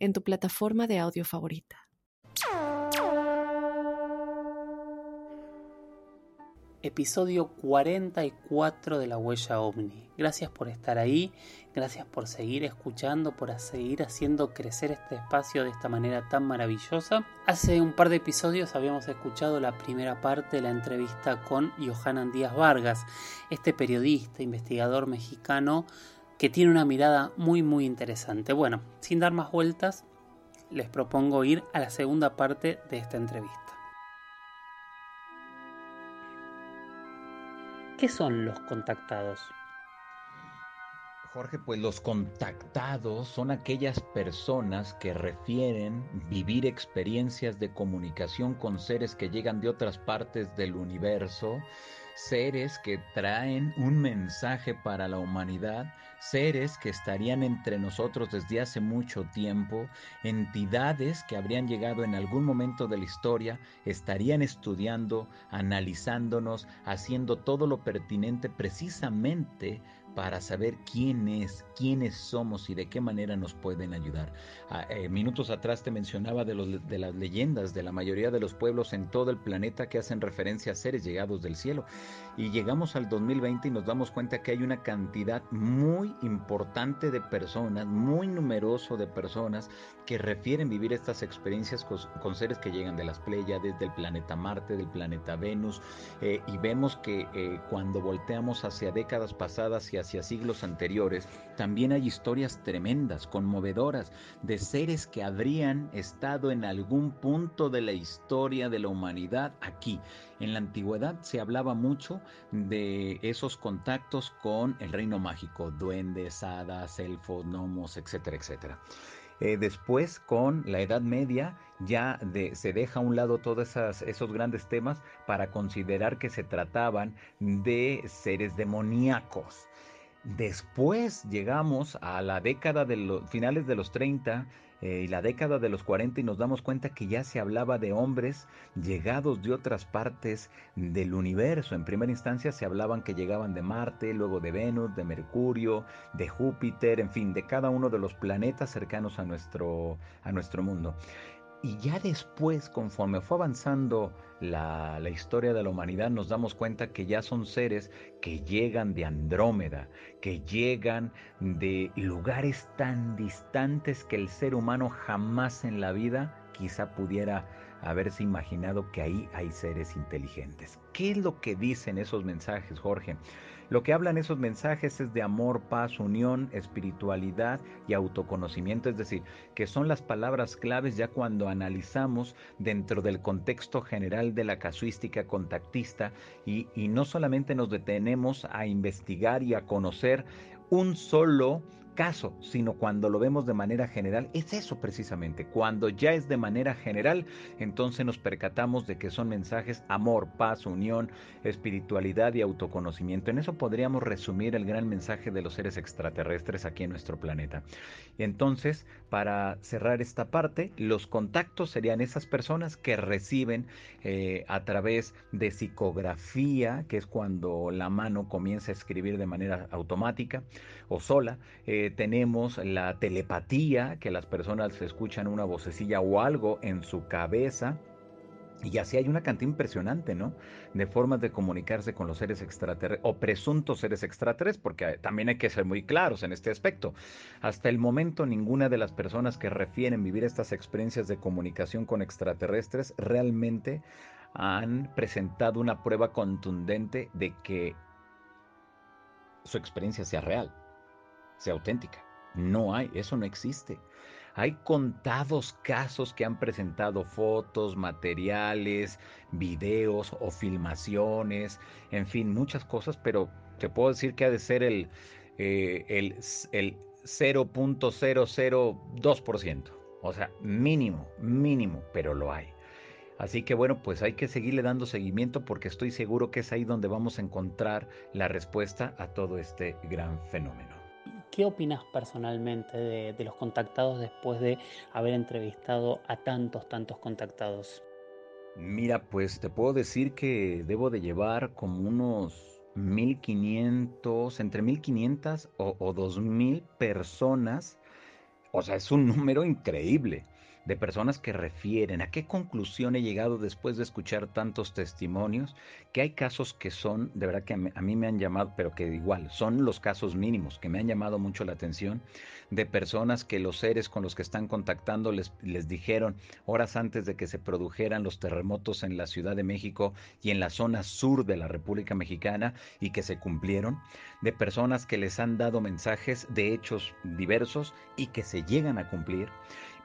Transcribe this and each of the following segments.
en tu plataforma de audio favorita. episodio 44 de La Huella OVNI. Gracias por estar ahí, gracias por seguir escuchando, por seguir haciendo crecer este espacio de esta manera tan maravillosa. Hace un par de episodios habíamos escuchado la primera parte de la entrevista con Johanan Díaz Vargas, este periodista, investigador mexicano que tiene una mirada muy muy interesante. Bueno, sin dar más vueltas, les propongo ir a la segunda parte de esta entrevista. ¿Qué son los contactados? Jorge, pues los contactados son aquellas personas que refieren vivir experiencias de comunicación con seres que llegan de otras partes del universo, seres que traen un mensaje para la humanidad, seres que estarían entre nosotros desde hace mucho tiempo, entidades que habrían llegado en algún momento de la historia, estarían estudiando, analizándonos, haciendo todo lo pertinente precisamente para saber quién es, quiénes somos y de qué manera nos pueden ayudar. Ah, eh, minutos atrás te mencionaba de, los, de las leyendas de la mayoría de los pueblos en todo el planeta que hacen referencia a seres llegados del cielo. Y llegamos al 2020 y nos damos cuenta que hay una cantidad muy importante de personas, muy numeroso de personas que refieren vivir estas experiencias con, seres que llegan de las Pléyades, del planeta Marte, del planeta Venus. Eh, y vemos que eh, cuando volteamos hacia décadas pasadas y hacia siglos anteriores, también hay historias tremendas, conmovedoras, de seres que habrían estado en algún punto de la historia de la humanidad aquí. En la antigüedad se hablaba mucho de esos contactos con el reino mágico, duendes, hadas, elfos, gnomos, etcétera, etcétera. Eh, después, con la Edad Media, ya se deja a un lado todos esos grandes temas para considerar que se trataban de seres demoníacos. Después llegamos a la década de los finales de los 30 eh, y la década de los 40 y nos damos cuenta que ya se hablaba de hombres llegados de otras partes del universo. En primera instancia se hablaban que llegaban de Marte, luego de Venus, de Mercurio, de Júpiter, en fin, de cada uno de los planetas cercanos a nuestro, a nuestro mundo. Y ya después, conforme fue avanzando la, historia de la humanidad, nos damos cuenta que ya son seres que llegan de Andrómeda, que llegan de lugares tan distantes que el ser humano jamás en la vida quizá pudiera haberse imaginado que ahí hay seres inteligentes. ¿Qué es lo que dicen esos mensajes, Jorge? Lo que hablan esos mensajes es de amor, paz, unión, espiritualidad y autoconocimiento, es decir, que son las palabras claves ya cuando analizamos dentro del contexto general de la casuística contactista y, y no solamente nos detenemos a investigar y a conocer un solo caso, sino cuando lo vemos de manera general, es eso precisamente. Cuando ya es de manera general, entonces nos percatamos de que son mensajes amor, paz, unión, espiritualidad y autoconocimiento. En eso podríamos resumir el gran mensaje de los seres extraterrestres aquí en nuestro planeta. Entonces, para cerrar esta parte, los contactos serían esas personas que reciben eh, a través de psicografía, que es cuando la mano comienza a escribir de manera automática o sola. Eh, tenemos la telepatía, que las personas escuchan una vocecilla o algo en su cabeza. Y así hay una cantidad impresionante, ¿no? De formas de comunicarse con los seres extraterrestres o presuntos seres extraterrestres, porque también hay que ser muy claros en este aspecto. Hasta el momento, ninguna de las personas que refieren vivir estas experiencias de comunicación con extraterrestres realmente han presentado una prueba contundente de que su experiencia sea real sea auténtica. No hay, eso no existe. Hay contados casos que han presentado fotos, materiales, videos o filmaciones, en fin, muchas cosas, pero te puedo decir que ha de ser el, eh, el, el 0.002%. O sea, mínimo, mínimo, pero lo hay. Así que bueno, pues hay que seguirle dando seguimiento porque estoy seguro que es ahí donde vamos a encontrar la respuesta a todo este gran fenómeno. ¿Qué opinas personalmente de, los contactados después de haber entrevistado a tantos, tantos contactados? Mira, pues te puedo decir que debo de llevar como unos 1500, entre 1500 o, o 2000 personas. O sea, es un número increíble de personas que refieren. A qué conclusión he llegado después de escuchar tantos testimonios, que hay casos que son, de verdad que a mí me han llamado, pero que igual son los casos mínimos, que me han llamado mucho la atención, de personas que los seres con los que están contactando les, les dijeron horas antes de que se produjeran los terremotos en la Ciudad de México y en la zona sur de la República Mexicana y que se cumplieron, de personas que les han dado mensajes de hechos diversos y que se llegan a cumplir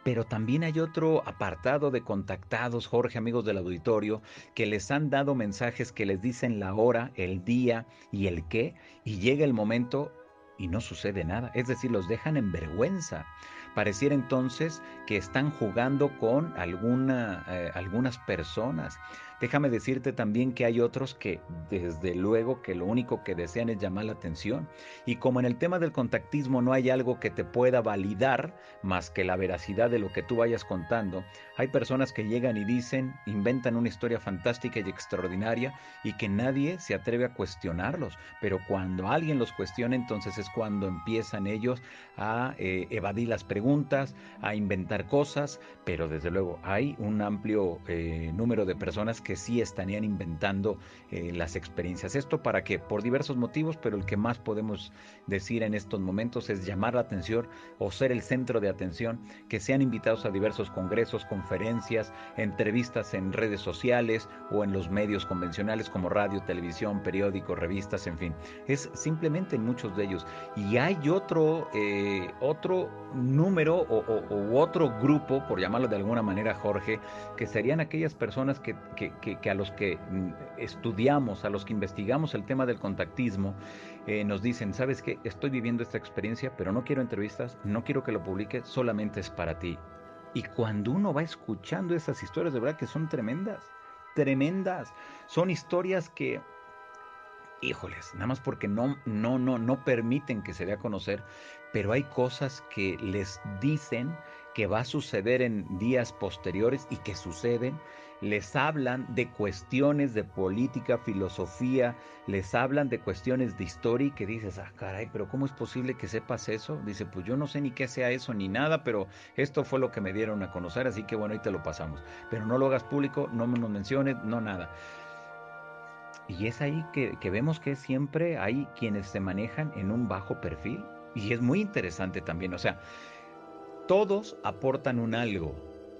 pero también hay otro apartado de contactados, Jorge, amigos del auditorio, que les han dado mensajes que les dicen la hora, el día y el qué, y llega el momento y no sucede nada. Es decir, los dejan en vergüenza. Pareciera entonces que están jugando con alguna, eh, algunas personas. Déjame decirte también que hay otros que desde luego que lo único que desean es llamar la atención. Y como en el tema del contactismo no hay algo que te pueda validar más que la veracidad de lo que tú vayas contando, hay personas que llegan y dicen, inventan una historia fantástica y extraordinaria y que nadie se atreve a cuestionarlos. Pero cuando alguien los cuestiona, entonces es cuando empiezan ellos a eh, evadir las preguntas, a inventar cosas, pero desde luego hay un amplio eh, número de personas que sí estarían inventando eh, las experiencias. Esto para que, por diversos motivos, pero el que más podemos decir en estos momentos es llamar la atención o ser el centro de atención, que sean invitados a diversos congresos, conferencias, entrevistas en redes sociales o en los medios convencionales como radio, televisión, periódicos, revistas, en fin. Es simplemente en muchos de ellos. Y hay otro, eh, otro número o, otro grupo, por llamarlo de alguna manera, Jorge, que serían aquellas personas que, que, a los que mm, estudiamos, a los que investigamos el tema del contactismo, eh, nos dicen, sabes que estoy viviendo esta experiencia, pero no quiero entrevistas, no quiero que lo publique, solamente es para ti. Y cuando uno va escuchando esas historias, de verdad que son tremendas, tremendas. Son historias que, híjoles, nada más porque no, no, no, no permiten que se dé a conocer, pero hay cosas que les dicen que va a suceder en días posteriores y que suceden les hablan de cuestiones de política, filosofía, les hablan de cuestiones de historia y que dices, ah, caray, pero ¿cómo es posible que sepas eso? Dice, pues yo no sé ni qué sea eso ni nada, pero esto fue lo que me dieron a conocer, así que bueno, ahí te lo pasamos. Pero no lo hagas público, no lo menciones, no nada. Y es ahí que, que vemos que siempre hay quienes se manejan en un bajo perfil. Y es muy interesante también, o sea, todos aportan un algo,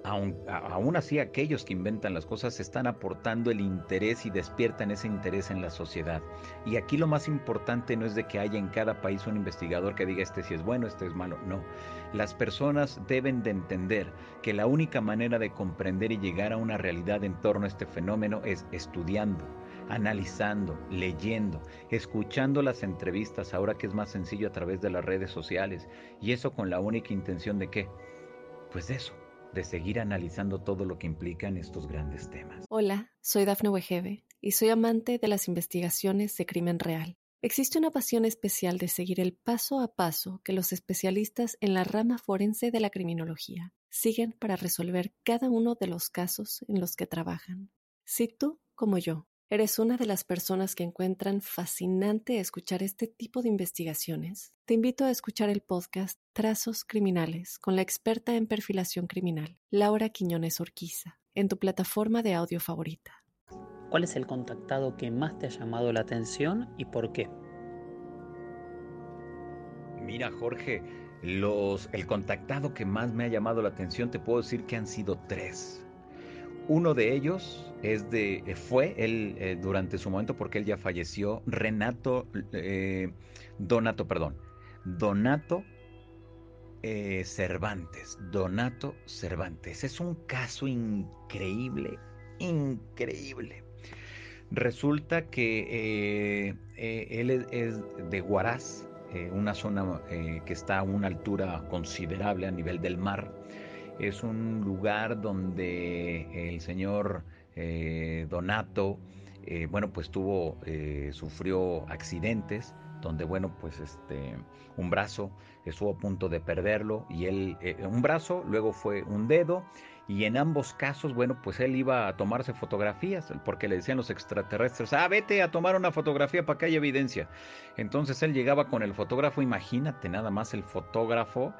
aún, así aquellos que inventan las cosas están aportando el interés y despiertan ese interés en la sociedad. Y aquí lo más importante no es de que haya en cada país un investigador que diga este si es bueno, este es malo, no. Las personas deben de entender que la única manera de comprender y llegar a una realidad en torno a este fenómeno es estudiando, analizando, leyendo, escuchando las entrevistas, ahora que es más sencillo a través de las redes sociales, y eso con la única intención de qué? Pues de eso, de seguir analizando todo lo que implican estos grandes temas. Hola, soy Dafne Wegebe y soy amante de las investigaciones de crimen real. Existe una pasión especial de seguir el paso a paso que los especialistas en la rama forense de la criminología siguen para resolver cada uno de los casos en los que trabajan. Si tú, como yo, ¿Eres una de las personas que encuentran fascinante escuchar este tipo de investigaciones? Te invito a escuchar el podcast Trazos Criminales con la experta en perfilación criminal, Laura Quiñones Orquiza, en tu plataforma de audio favorita. ¿Cuál es el contactado que más te ha llamado la atención y por qué? Mira, Jorge, los, el contactado que más me ha llamado la atención te puedo decir que han sido tres. Uno de ellos es de, eh, fue él eh, durante su momento, porque él ya falleció, Renato, eh, Donato, perdón, Donato Cervantes, Donato Cervantes. Es un caso increíble, increíble. Resulta que él es, de Huaraz, una zona que está a una altura considerable a nivel del mar es un lugar donde el señor eh, Donato, eh, bueno, pues tuvo, eh, sufrió accidentes, donde, bueno, pues este, un brazo estuvo a punto de perderlo y él, un brazo, luego fue un dedo y en ambos casos, bueno, pues él iba a tomarse fotografías, porque le decían los extraterrestres, ah, vete a tomar una fotografía para que haya evidencia. Entonces él llegaba con el fotógrafo, imagínate nada más el fotógrafo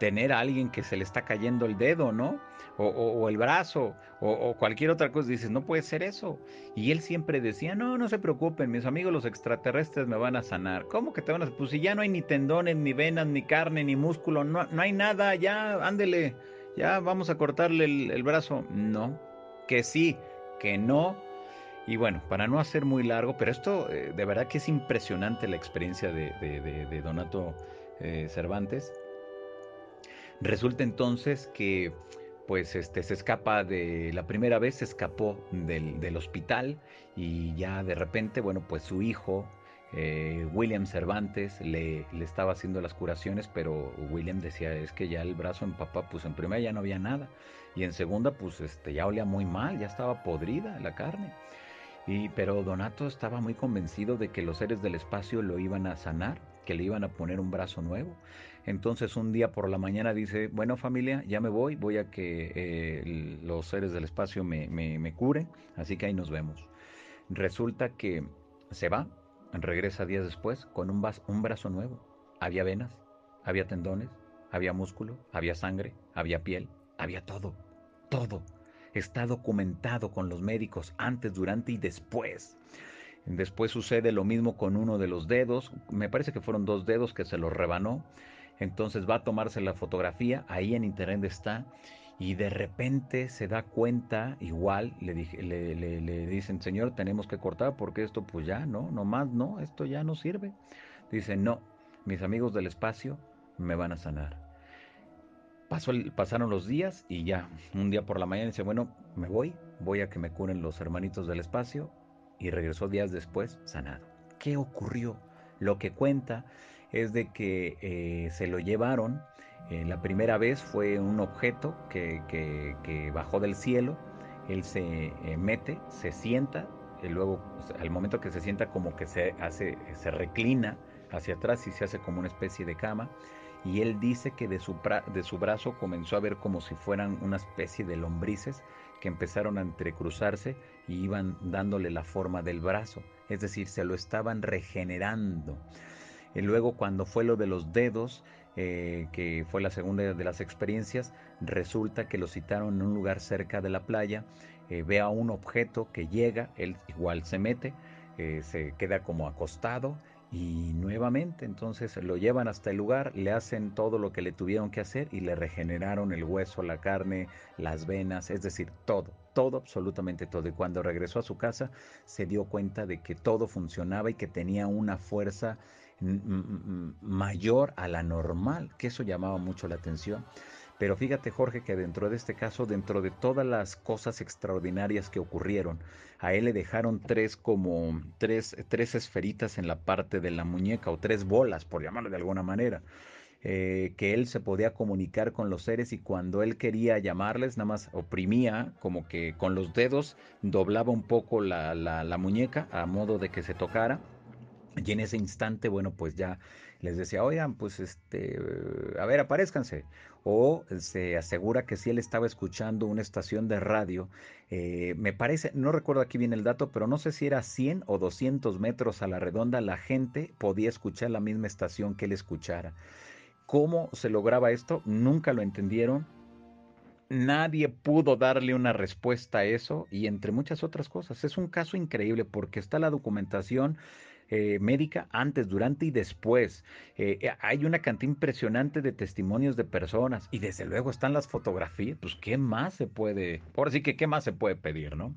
tener a alguien que se le está cayendo el dedo, ¿no? O, el brazo, o, cualquier otra cosa. Dices, no puede ser eso. Y él siempre decía, no, no se preocupen, mis amigos los extraterrestres me van a sanar. ¿Cómo que te van a Pues si ya no hay ni tendones, ni venas, ni carne, ni músculo, no, no hay nada, ya, ándele ya vamos a cortarle el, brazo. No, que sí, que no. Y bueno, para no hacer muy largo, pero esto eh, de verdad que es impresionante la experiencia de, Donato eh, Cervantes. Resulta entonces que pues este se escapa de la primera vez se escapó del, del hospital y ya de repente bueno pues su hijo eh, William Cervantes le, le, estaba haciendo las curaciones, pero William decía, es que ya el brazo en papá, pues en primera ya no había nada, y en segunda, pues este, ya olía muy mal, ya estaba podrida la carne. Y, pero Donato estaba muy convencido de que los seres del espacio lo iban a sanar, que le iban a poner un brazo nuevo. Entonces un día por la mañana dice, bueno familia, ya me voy, voy a que eh, los seres del espacio me, me, me curen, así que ahí nos vemos. Resulta que se va, Regresa días después con un, un brazo nuevo. Había venas, había tendones, había músculo, había sangre, había piel, había todo, todo. Está documentado con los médicos antes, durante y después. Después sucede lo mismo con uno de los dedos. Me parece que fueron dos dedos que se los rebanó. Entonces va a tomarse la fotografía. Ahí en internet está y de repente se da cuenta, igual le, le, dicen, Señor, tenemos que cortar porque esto pues ya, no, no más, no, esto ya no sirve. Dice, no, mis amigos del espacio me van a sanar. Pasó pasaron los días y ya, un día por la mañana dice, bueno, me voy, voy a que me curen los hermanitos del espacio y regresó días después sanado. ¿Qué ocurrió? Lo que cuenta es de que eh, se lo llevaron eh, la primera vez fue un objeto que, bajó del cielo, él se eh, mete, se sienta, y luego al momento que se sienta como que se hace, se reclina hacia atrás y se hace como una especie de cama. Y él dice que de su, de su brazo comenzó a ver como si fueran una especie de lombrices que empezaron a entrecruzarse y iban dándole la forma del brazo. Es decir, se lo estaban regenerando. Y luego cuando fue lo de los dedos, eh, que fue la segunda de las experiencias, resulta que lo citaron en un lugar cerca de la playa, eh, ve a un objeto que llega, él igual se mete, eh, se queda como acostado y nuevamente entonces lo llevan hasta el lugar, le hacen todo lo que le tuvieron que hacer y le regeneraron el hueso, la carne, las venas, es decir, todo, todo, absolutamente todo. Y cuando regresó a su casa se dio cuenta de que todo funcionaba y que tenía una fuerza mayor a la normal, que eso llamaba mucho la atención. Pero fíjate Jorge que dentro de este caso, dentro de todas las cosas extraordinarias que ocurrieron, a él le dejaron tres como tres, tres esferitas en la parte de la muñeca o tres bolas, por llamarlo de alguna manera. Eh, que él se podía comunicar con los seres y cuando él quería llamarles, nada más oprimía como que con los dedos doblaba un poco la, la muñeca a modo de que se tocara y en ese instante, bueno, pues ya les decía, oigan, pues este, a ver, aparezcanse. O se asegura que si él estaba escuchando una estación de radio, eh, me parece, no recuerdo aquí bien el dato, pero no sé si era 100 o 200 metros a la redonda, la gente podía escuchar la misma estación que él escuchara. ¿Cómo se lograba esto? Nunca lo entendieron. Nadie pudo darle una respuesta a eso y entre muchas otras cosas. Es un caso increíble porque está la documentación eh, médica antes, durante y después. Eh, eh, hay una cantidad impresionante de testimonios de personas y desde luego están las fotografías. Pues, ¿qué más se puede? Por sí que, ¿qué más se puede pedir, no?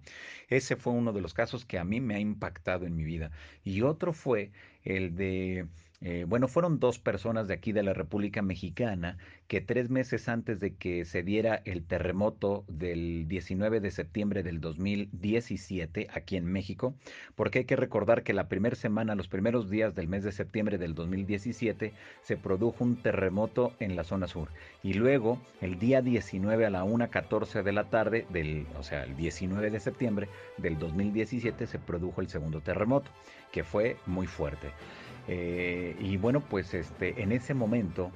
Ese fue uno de los casos que a mí me ha impactado en mi vida. Y otro fue el de eh, bueno, fueron dos personas de aquí de la República Mexicana que tres meses antes de que se diera el terremoto del 19 de septiembre del 2017 aquí en México, porque hay que recordar que la primera semana, los primeros días del mes de septiembre del 2017, se produjo un terremoto en la zona sur. Y luego, el día 19 a la 1.14 de la tarde, del, o sea, el 19 de septiembre del 2017, se produjo el segundo terremoto, que fue muy fuerte. Eh, y bueno, pues este, en ese momento,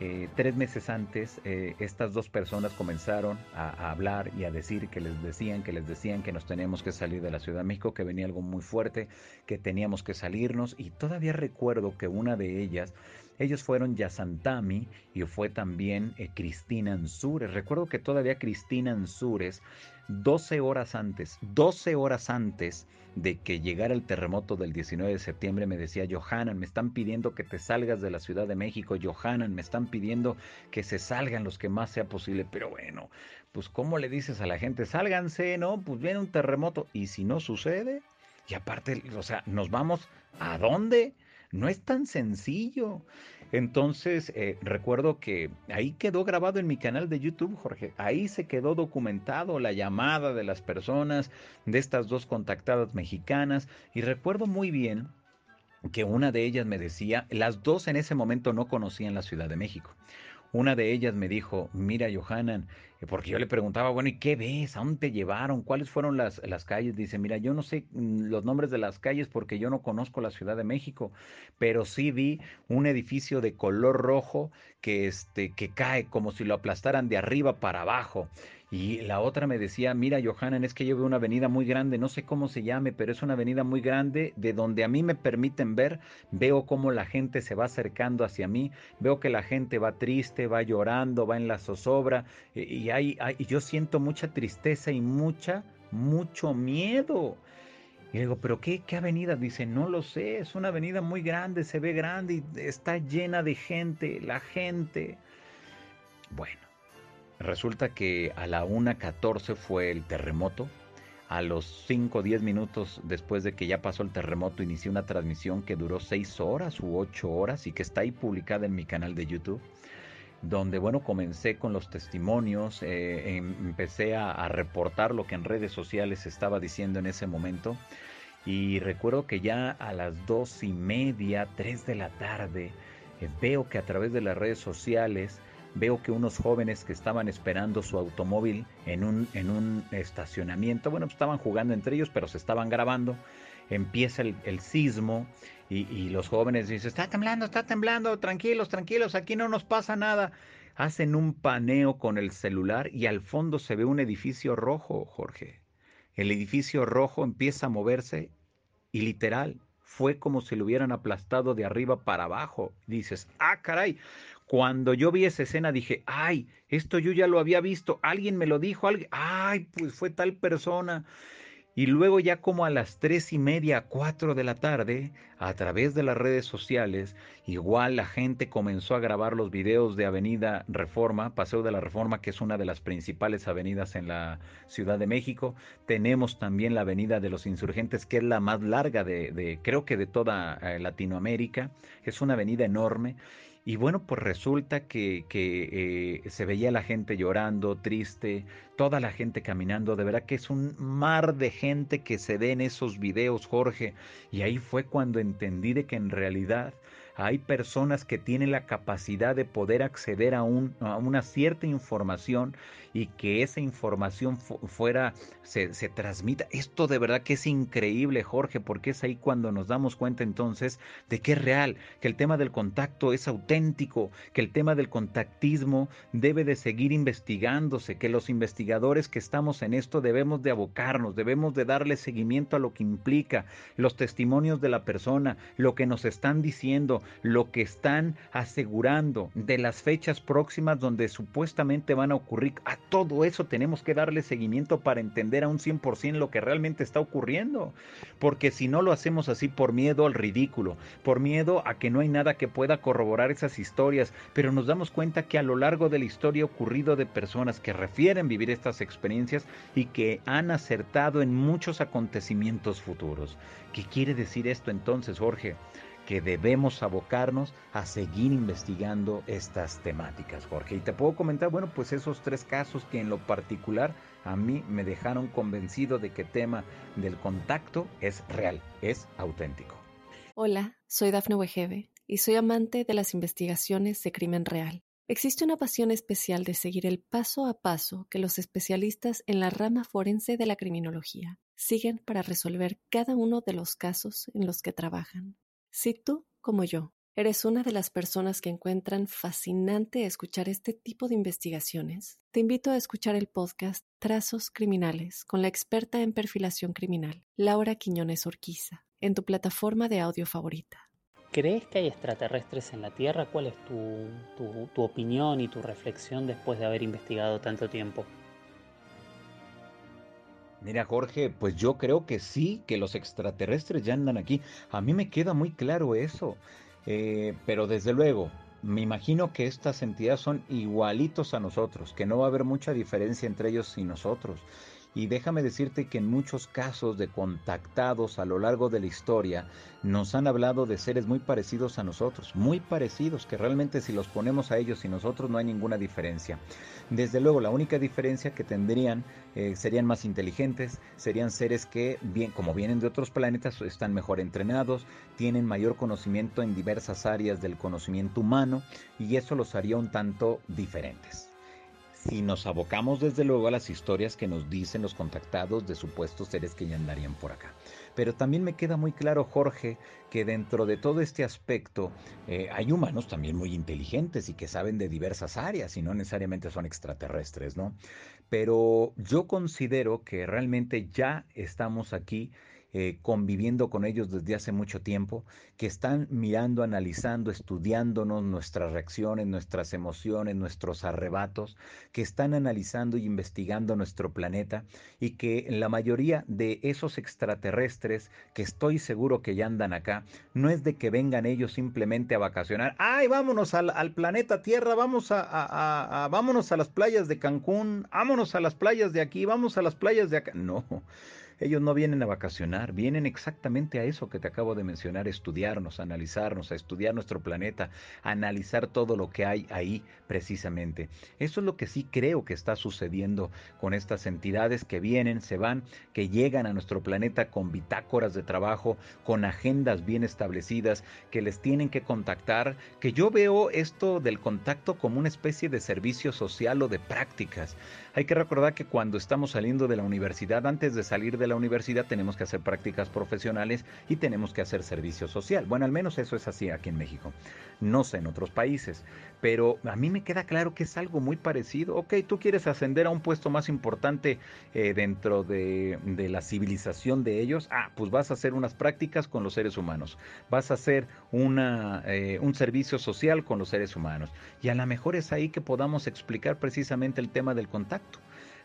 eh, tres meses antes, eh, estas dos personas comenzaron a, hablar y a decir que les decían, que les decían que nos teníamos que salir de la Ciudad de México, que venía algo muy fuerte, que teníamos que salirnos. Y todavía recuerdo que una de ellas, ellos fueron Yasantami y fue también Cristina Ansures. Recuerdo que todavía Cristina Ansures 12 horas antes, 12 horas antes de que llegara el terremoto del 19 de septiembre, me decía, Johanan, me están pidiendo que te salgas de la Ciudad de México, Johanan, me están pidiendo que se salgan los que más sea posible, pero bueno, pues ¿cómo le dices a la gente, sálganse, no? Pues viene un terremoto, y si no sucede, y aparte, o sea, nos vamos, ¿a dónde? No es tan sencillo. Entonces, eh, recuerdo que ahí quedó grabado en mi canal de YouTube, Jorge. Ahí se quedó documentado la llamada de las personas, de estas dos contactadas mexicanas. Y recuerdo muy bien que una de ellas me decía, las dos en ese momento no conocían la Ciudad de México. Una de ellas me dijo, mira Johanan, porque yo le preguntaba, bueno, ¿y qué ves? ¿A dónde te llevaron? ¿Cuáles fueron las, las calles? Dice, mira, yo no sé mm, los nombres de las calles porque yo no conozco la Ciudad de México, pero sí vi un edificio de color rojo que, este, que cae como si lo aplastaran de arriba para abajo. Y la otra me decía, mira Johanan, es que yo veo una avenida muy grande, no sé cómo se llame, pero es una avenida muy grande de donde a mí me permiten ver, veo cómo la gente se va acercando hacia mí, veo que la gente va triste, va llorando, va en la zozobra, y, hay, yo siento mucha tristeza y mucha, mucho miedo. Y digo, ¿pero qué, qué avenida? Dice, no lo sé, es una avenida muy grande, se ve grande y está llena de gente, la gente. Bueno, Resulta que a la 1.14 fue el terremoto. A los 5 o 10 minutos después de que ya pasó el terremoto, inicié una transmisión que duró 6 horas u 8 horas y que está ahí publicada en mi canal de YouTube. Donde, bueno, comencé con los testimonios, eh, em, empecé a, reportar lo que en redes sociales estaba diciendo en ese momento. Y recuerdo que ya a las dos y media, 3 de la tarde, eh, veo que a través de las redes sociales veo que unos jóvenes que estaban esperando su automóvil en un, en un estacionamiento, bueno, pues estaban jugando entre ellos, pero se estaban grabando, empieza el, sismo y, los jóvenes dicen, está temblando, está temblando, tranquilos, tranquilos, aquí no nos pasa nada. Hacen un paneo con el celular y al fondo se ve un edificio rojo, Jorge. El edificio rojo empieza a moverse y literal fue como si lo hubieran aplastado de arriba para abajo. Dices, ah, caray, cuando yo vi esa escena dije, ay, esto yo ya lo había visto, alguien me lo dijo, alguien, ay, pues fue tal persona. Y luego ya como a las tres y media, cuatro de la tarde, a través de las redes sociales, igual la gente comenzó a grabar los videos de Avenida Reforma, Paseo de la Reforma, que es una de las principales avenidas en la Ciudad de México. Tenemos también la Avenida de los Insurgentes, que es la más larga de, creo que de toda eh, Latinoamérica. Es una avenida enorme. Y bueno, pues resulta que, eh, se veía la gente llorando, triste, toda la gente caminando. De verdad que es un mar de gente que se ve en esos videos, Jorge. Y ahí fue cuando entendí de que en realidad hay personas que tienen la capacidad de poder acceder a una cierta información y que esa información fuera, se, se, transmita. Esto de verdad que es increíble, Jorge, porque es ahí cuando nos damos cuenta entonces de que es real, que el tema del contacto es auténtico, que el tema del contactismo debe de seguir investigándose, que los investigadores que estamos en esto debemos de abocarnos, debemos de darle seguimiento a lo que implica los testimonios de la persona, lo que nos están diciendo, lo que están asegurando de las fechas próximas donde supuestamente van a ocurrir. Todo eso tenemos que darle seguimiento para entender a un 100% lo que realmente está ocurriendo. Porque si no lo hacemos así por miedo al ridículo, por miedo a que no hay nada que pueda corroborar esas historias, pero nos damos cuenta que a lo largo de la historia ha ocurrido de personas que refieren vivir estas experiencias y que han acertado en muchos acontecimientos futuros. ¿Qué quiere decir esto entonces, Jorge? Que debemos abocarnos a seguir investigando estas temáticas, Jorge. Y te puedo comentar, bueno, pues esos tres casos que en lo particular a mí me dejaron convencido de que tema del contacto es real, es auténtico. Hola, soy Dafne Wegebe y soy amante de las investigaciones de crimen real. Existe una pasión especial de seguir el paso a paso que los especialistas en la rama forense de la criminología siguen para resolver cada uno de los casos en los que trabajan. Si tú, como yo, eres una de las personas que encuentran fascinante escuchar este tipo de investigaciones, te invito a escuchar el podcast Trazos Criminales con la experta en perfilación criminal, Laura Quiñones Orquiza, en tu plataforma de audio favorita. ¿Crees que hay extraterrestres en la Tierra? ¿Cuál es tu, tu, tu opinión y tu reflexión después de haber investigado tanto tiempo? Mira, Jorge, pues yo creo que sí, que los extraterrestres ya andan aquí. A mí me queda muy claro eso. Eh, pero desde luego, me imagino que estas entidades son igualitos a nosotros, que no va a haber mucha diferencia entre ellos y nosotros. Y déjame decirte que en muchos casos de contactados a lo largo de la historia nos han hablado de seres muy parecidos a nosotros, muy parecidos, que realmente si los ponemos a ellos y nosotros no hay ninguna diferencia. Desde luego, la única diferencia que tendrían eh, serían más inteligentes, serían seres que, bien, como vienen de otros planetas, están mejor entrenados, tienen mayor conocimiento en diversas áreas del conocimiento humano y eso los haría un tanto diferentes si nos abocamos desde luego a las historias que nos dicen los contactados de supuestos seres que ya andarían por acá. Pero también me queda muy claro, Jorge, que dentro de todo este aspecto eh, hay humanos también muy inteligentes y que saben de diversas áreas y no necesariamente son extraterrestres, ¿no? Pero yo considero que realmente ya estamos aquí eh, conviviendo con ellos desde hace mucho tiempo, que están mirando, analizando, estudiándonos nuestras reacciones, nuestras emociones, nuestros arrebatos, que están analizando y investigando nuestro planeta y que la mayoría de esos extraterrestres que estoy seguro que ya andan acá, no es de que vengan ellos simplemente a vacacionar, ay, vámonos al, planeta Tierra, vamos a, a, vámonos a las playas de Cancún, vámonos a las playas de aquí, vamos a las playas de acá. No, ellos no vienen a vacacionar, vienen exactamente a eso que te acabo de mencionar, estudiarnos, analizarnos, a estudiar nuestro planeta, a analizar todo lo que hay ahí precisamente. Eso es lo que sí creo que está sucediendo con estas entidades que vienen, se van, que llegan a nuestro planeta con bitácoras de trabajo, con agendas bien establecidas, que les tienen que contactar, que yo veo esto del contacto como una especie de servicio social o de prácticas. Hay que recordar que cuando estamos saliendo de la universidad, antes de salir de la universidad tenemos que hacer prácticas profesionales y tenemos que hacer servicio social. Bueno, al menos eso es así aquí en México. No sé en otros países, pero a mí me queda claro que es algo muy parecido. Ok, tú quieres ascender a un puesto más importante eh, dentro de, la civilización de ellos. Ah, pues vas a hacer unas prácticas con los seres humanos. Vas a hacer eh, un servicio social con los seres humanos. Y a lo mejor es ahí que podamos explicar precisamente el tema del contacto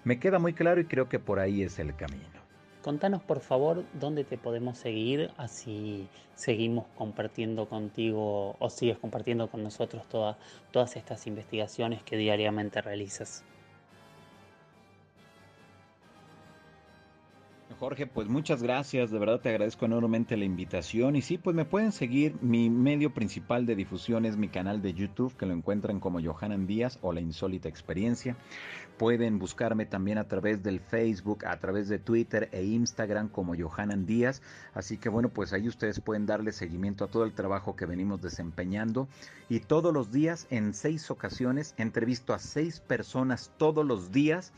me queda muy claro y creo que por ahí es el camino. Contanos por favor dónde te podemos seguir, así seguimos compartiendo contigo o sigues compartiendo con nosotros todas estas investigaciones que diariamente realizas. Jorge, pues muchas gracias, de verdad te agradezco enormemente la invitación y sí, pues me pueden seguir, mi medio principal de difusión es mi canal de YouTube que lo encuentran como Johanan Díaz o La Insólita Experiencia. Pueden buscarme también a través del Facebook, a través de Twitter e Instagram como Johanan Díaz. Así que bueno, pues ahí ustedes pueden darle seguimiento a todo el trabajo que venimos desempeñando. Y todos los días, en seis ocasiones, entrevisto a seis personas todos los días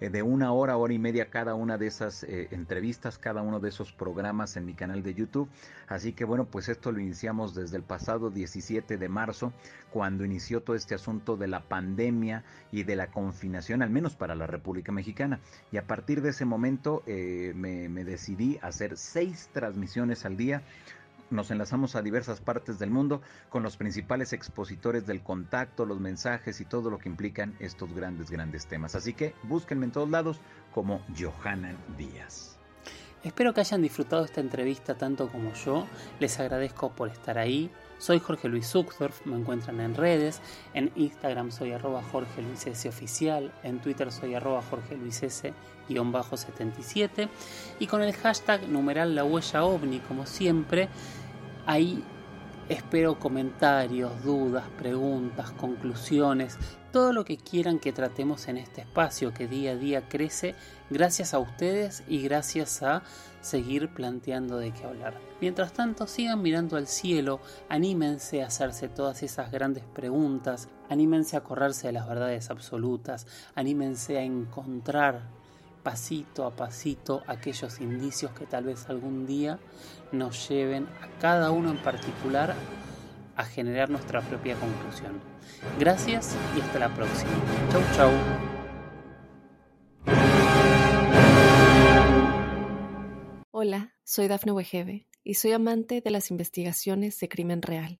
eh, de una hora, hora y media cada una de esas eh, entrevistas, cada uno de esos programas en mi canal de YouTube. Así que bueno, pues esto lo iniciamos desde el pasado 17 de marzo, cuando inició todo este asunto de la pandemia y de la confinación, al menos para la República Mexicana. Y a partir de ese momento eh, me, me decidí hacer seis transmisiones al día nos enlazamos a diversas partes del mundo con los principales expositores del contacto, los mensajes y todo lo que implican estos grandes, grandes temas. Así que búsquenme en todos lados como Johanan Díaz. Espero que hayan disfrutado esta entrevista tanto como yo. Les agradezco por estar ahí. Soy Jorge Luis Zuckdorf, me encuentran en redes. En Instagram soy arroba Jorge Luis S oficial. En Twitter soy arroba Jorge Luis S 77. Y con el hashtag numeral la huella ovni, como siempre, ahí Espero comentarios, dudas, preguntas, conclusiones, todo lo que quieran que tratemos en este espacio que día a día crece gracias a ustedes y gracias a seguir planteando de qué hablar. Mientras tanto, sigan mirando al cielo, anímense a hacerse todas esas grandes preguntas, anímense a correrse de las verdades absolutas, anímense a encontrar pasito a pasito aquellos indicios que tal vez algún día nos lleven a cada uno en particular a generar nuestra propia conclusión. Gracias y hasta la próxima. Chau chau. Hola, soy Dafne Wegebe y soy amante de las investigaciones de crimen real.